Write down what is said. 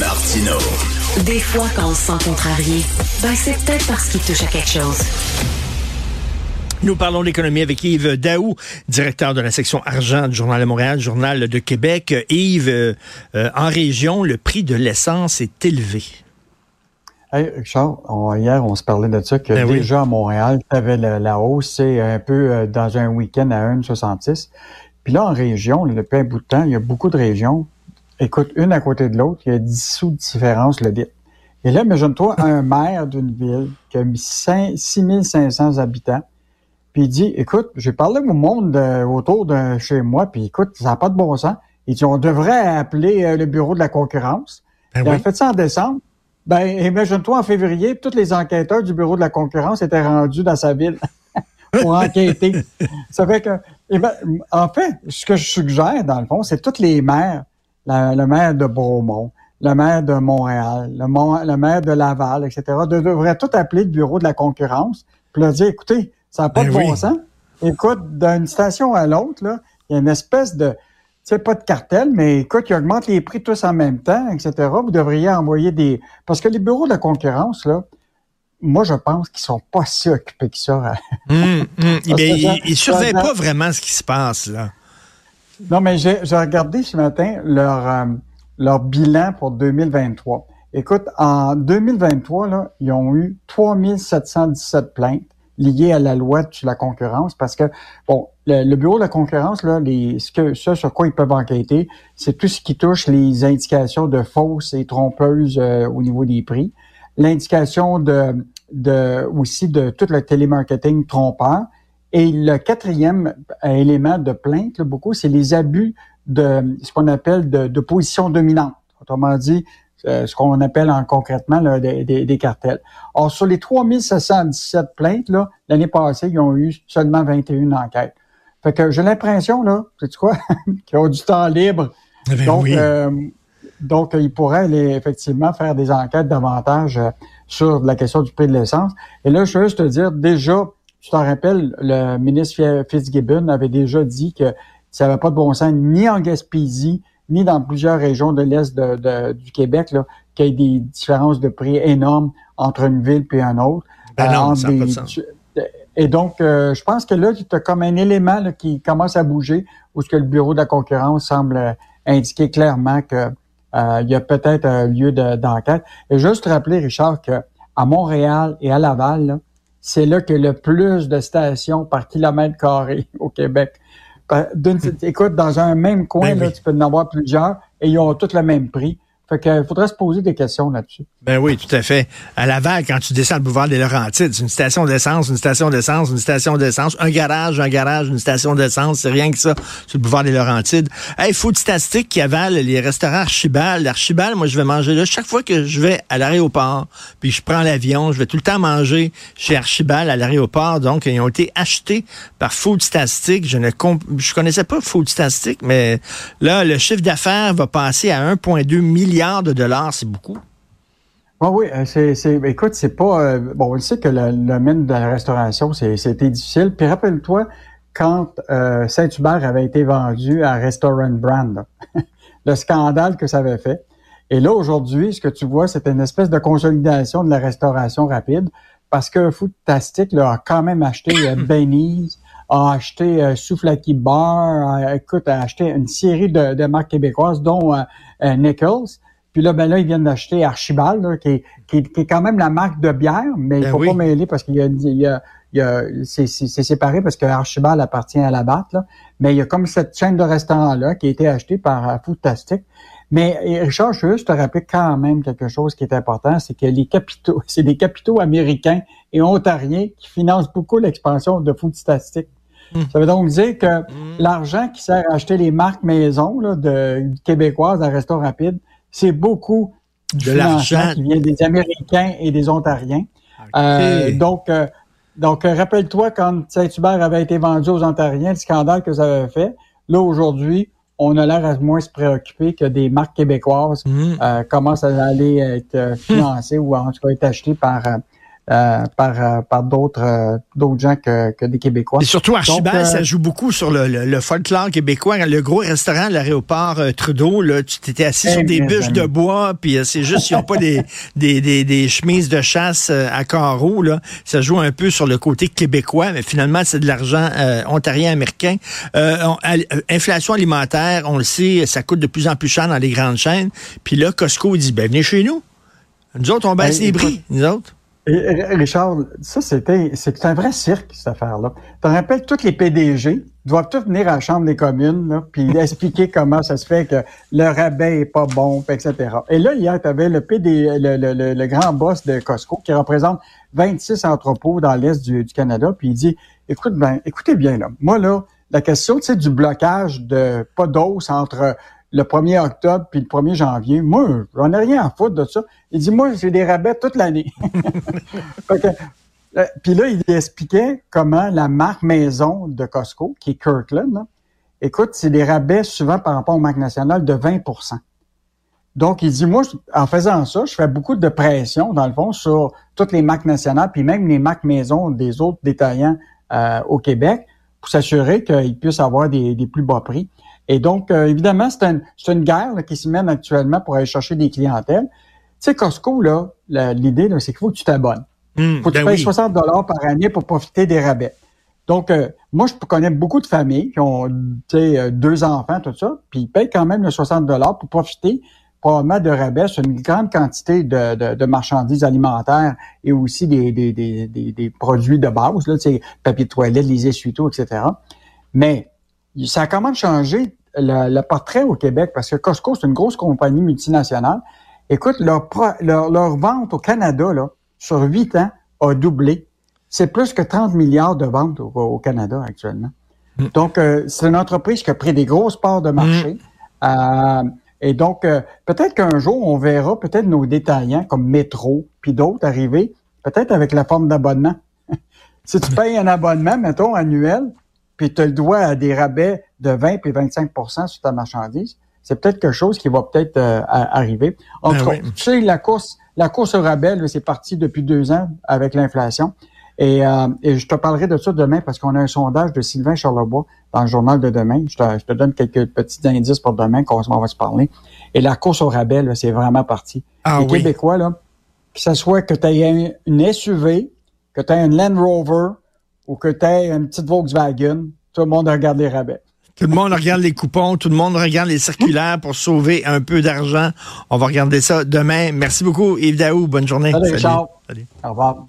Martino. Des fois, quand on se sent contrarié, ben c'est peut-être parce qu'il touche à quelque chose. Nous parlons d'économie avec Yves Daou, directeur de la section argent du Journal de Montréal, Journal de Québec. Yves, euh, euh, en région, le prix de l'essence est élevé. Hey, Richard, hier, on se parlait de ça, que ben déjà à Montréal, tu avais la, hausse, c'est un peu euh, dans un week-end à 1,66. Puis là, en région, depuis un bout de temps, il y a beaucoup de régions. Écoute, une à côté de l'autre, il y a 10 sous de différence le litre. Et là, imagine-toi un maire d'une ville qui a mis 6500 habitants, puis il dit, écoute, j'ai parlé au monde euh, autour de chez moi, puis écoute, ça n'a pas de bon sens. Il dit, on devrait appeler euh, le bureau de la concurrence. Ben il a fait ça en décembre. Ben, imagine-toi, en février, tous les enquêteurs du bureau de la concurrence étaient rendus dans sa ville pour enquêter. ça fait que, eh ben, en fait, ce que je suggère, dans le fond, c'est toutes les maires, le maire de Beaumont, le maire de Montréal, le, maire de Laval, etc., de, devraient tout appeler le bureau de la concurrence, puis leur dire, écoutez, ça n'a pas ben de bon sens. Écoute, d'une station à l'autre, là, il y a une espèce de, tu sais, pas de cartel, mais écoute, ils augmentent les prix tous en même temps, etc. Vous devriez envoyer des... Parce que les bureaux de la concurrence, là, moi, je pense qu'ils sont pas si occupés que ça. Hum, hum. ils ne surveillent pas vraiment ce qui se passe, là. Non, mais j'ai regardé ce matin leur, euh, leur bilan pour 2023. Écoute, en 2023, là, ils ont eu 3717 plaintes liées à la loi sur la concurrence parce que, bon, le, bureau de la concurrence, là, les, ce, que, ce sur quoi ils peuvent enquêter, c'est tout ce qui touche les indications de fausses et trompeuses euh, au niveau des prix, l'indication de, de aussi de tout le télémarketing trompeur. Et le quatrième élément de plainte, là, beaucoup, c'est les abus de ce qu'on appelle de, de position dominante. Autrement dit, euh, ce qu'on appelle en concrètement des, des, cartels. Or, sur les 3717 plaintes, l'année passée, ils ont eu seulement 21 enquêtes. Fait que j'ai l'impression, là, sais quoi, qu'ils ont du temps libre. Eh ben donc, euh, donc, ils pourraient aller, effectivement faire des enquêtes davantage euh, sur la question du prix de l'essence. Et là, je veux juste te dire, déjà, tu t'en rappelles, le ministre Fitzgibbon avait déjà dit que ça n'avait pas de bon sens ni en Gaspésie, ni dans plusieurs régions de l'Est de, du Québec, qu'il y ait des différences de prix énormes entre une ville et une autre. Ben non, ça pas de sens. Et donc, euh, je pense que là, tu as comme un élément qui commence à bouger, où ce que le bureau de la concurrence semble indiquer clairement que euh, il y a peut-être un lieu d'enquête. et juste rappeler, Richard, que à Montréal et à Laval, c'est là qu'il y a le plus de stations par kilomètre carré au Québec. Écoute, dans un même coin, ben là, tu peux en avoir plusieurs et ils ont tous le même prix. Fait qu'il faudrait se poser des questions là-dessus. Ben oui, tout à fait. À Laval, quand tu descends le boulevard des Laurentides, c'est une station d'essence, une station d'essence, une station d'essence, un garage, un garage, une station d'essence, c'est rien que ça, sur le boulevard des Laurentides. Hey, food statistique qui avale les restaurants Archibald. Archibald, moi, je vais manger là. Chaque fois que je vais à l'aéroport, puis je prends l'avion, je vais tout le temps manger chez Archibald à l'aéroport. Donc, ils ont été achetés par Food Statistique. Je ne je connaissais pas Food Statistique, mais là, le chiffre d'affaires va passer à 1,2 milliard de dollars, c'est beaucoup? Ah oui, euh, c'est, c'est, écoute, c'est pas. Euh, bon, on sait que le, domaine de la restauration, c'était difficile. Puis rappelle-toi, quand euh, Saint-Hubert avait été vendu à Restaurant Brand, le scandale que ça avait fait. Et là, aujourd'hui, ce que tu vois, c'est une espèce de consolidation de la restauration rapide parce que Foodtastic là, a quand même acheté Benny's, a acheté euh, Souflaki Bar, a, écoute, a acheté une série de, de marques québécoises, dont Nichols. Puis là, ben là, ils viennent d'acheter Archibald, qui, est, qui, est quand même la marque de bière, mais il ben faut pas mêler parce qu'il y a, il y a, il y a c'est, séparé parce que Archibald appartient à la batte, là. Mais il y a comme cette chaîne de restaurants-là qui a été achetée par euh, Foodtastic. Mais Richard, je veux juste te rappeler quand même quelque chose qui est important, c'est que les capitaux, c'est des capitaux américains et ontariens qui financent beaucoup l'expansion de Foodtastic. Hmm. Ça veut donc dire que hmm. l'argent qui sert à acheter les marques maison là, de, québécoises à Resto Rapide, c'est beaucoup de l'argent qui vient des Américains et des Ontariens. Euh, donc, euh, donc rappelle-toi quand Saint-Hubert avait été vendu aux Ontariens, le scandale que ça avait fait. Là, aujourd'hui, on a l'air à moins se préoccuper que des marques québécoises hmm. euh, commencent à aller être financées ou en tout cas être achetées par euh, par, euh, par d'autres euh, d'autres gens que, que des Québécois. Et surtout, Archibald, Donc, ça joue beaucoup sur le, le, le folklore québécois. Le gros restaurant à l'aéroport Trudeau, là, tu t'étais assis Eh, sur des bûches amis. de bois, puis c'est juste, ils n'ont pas des, des, des, des chemises de chasse à carreaux. Là. Ça joue un peu sur le côté québécois, mais finalement, c'est de l'argent euh, ontarien-américain. Euh, on- al- euh, inflation alimentaire, on le sait, ça coûte de plus en plus cher dans les grandes chaînes. Puis là, Costco dit, ben venez chez nous. Nous autres, on baisse Ben, les prix, nous autres. Et, Richard, ça, c'était, c'est un vrai cirque, cette affaire-là. Tu te rappelles, tous les PDG doivent tous venir à la Chambre des communes, là, puis expliquer comment ça se fait que le rabais est pas bon, etc. Et là, hier, tu avais le, PD, le, le, le, grand boss de Costco qui représente 26 entrepôts dans l'Est du, Canada, puis il dit, écoute, ben, écoutez bien, là, moi, là, la question, sais, du blocage de pas d'os entre le 1er octobre puis le 1er janvier, moi, j'en ai rien à foutre de ça. Il dit, moi, j'ai des rabais toute l'année. Euh, Puis là, il expliquait comment la marque maison de Costco, qui est Kirkland, là, écoute, c'est des rabais souvent par rapport aux marques nationales de 20% Donc, il dit, moi, en faisant ça, je fais beaucoup de pression, dans le fond, sur toutes les marques nationales, puis même les marques maison des autres détaillants euh, au Québec, pour s'assurer qu'ils puissent avoir des plus bas prix. Et donc, euh, évidemment, c'est un- c'est une guerre là, qui se mène actuellement pour aller chercher des clientèles. Tu sais, Costco, là, l'idée, là, c'est qu'il faut que tu t'abonnes. Hum, faut que ben tu payes oui. 60 dollars par année pour profiter des rabais. Donc, euh, moi, je connais beaucoup de familles qui ont tu sais, euh, deux enfants, tout ça, puis ils payent quand même le 60 dollars pour profiter probablement de rabais sur une grande quantité de, de, de marchandises alimentaires et aussi des, des, des, des, des produits de base, là, tu sais, papier de toilette, les essuie-tout, etc. Mais ça a quand même changé le, le portrait au Québec parce que Costco, c'est une grosse compagnie multinationale. Écoute, leur, pro- leur, leur vente au Canada, là, sur huit ans, a doublé. C'est plus que 30 milliards de ventes au, au Canada actuellement. Donc, euh, c'est une entreprise qui a pris des grosses parts de marché. Euh, et donc, euh, peut-être qu'un jour, on verra peut-être nos détaillants comme Métro, puis d'autres arriver, peut-être avec la forme d'abonnement. si tu payes un abonnement, mettons, annuel, puis tu le dois à des rabais de 20 puis 25% sur ta marchandise, c'est peut-être quelque chose qui va peut-être euh, arriver. En Ben tout cas, oui. tu sais, la course, la course au rabais, c'est parti depuis deux ans avec l'inflation. Et, euh, et je te parlerai de ça demain parce qu'on a un sondage de Sylvain Charlebois dans le journal de demain. Je te, je te donne quelques petits indices pour demain qu'on on va se parler. Et la course au rabais, c'est vraiment parti. Ah Les oui. Québécois, là, que ce soit que tu aies une SUV, que tu aies une Land Rover ou que tu aies une petite Volkswagen, tout le monde regarde les rabais. Tout le monde regarde les coupons, tout le monde regarde les circulaires pour sauver un peu d'argent. On va regarder ça demain. Merci beaucoup, Yves Daou. Bonne journée. Salut, Richard. Salut. Au revoir.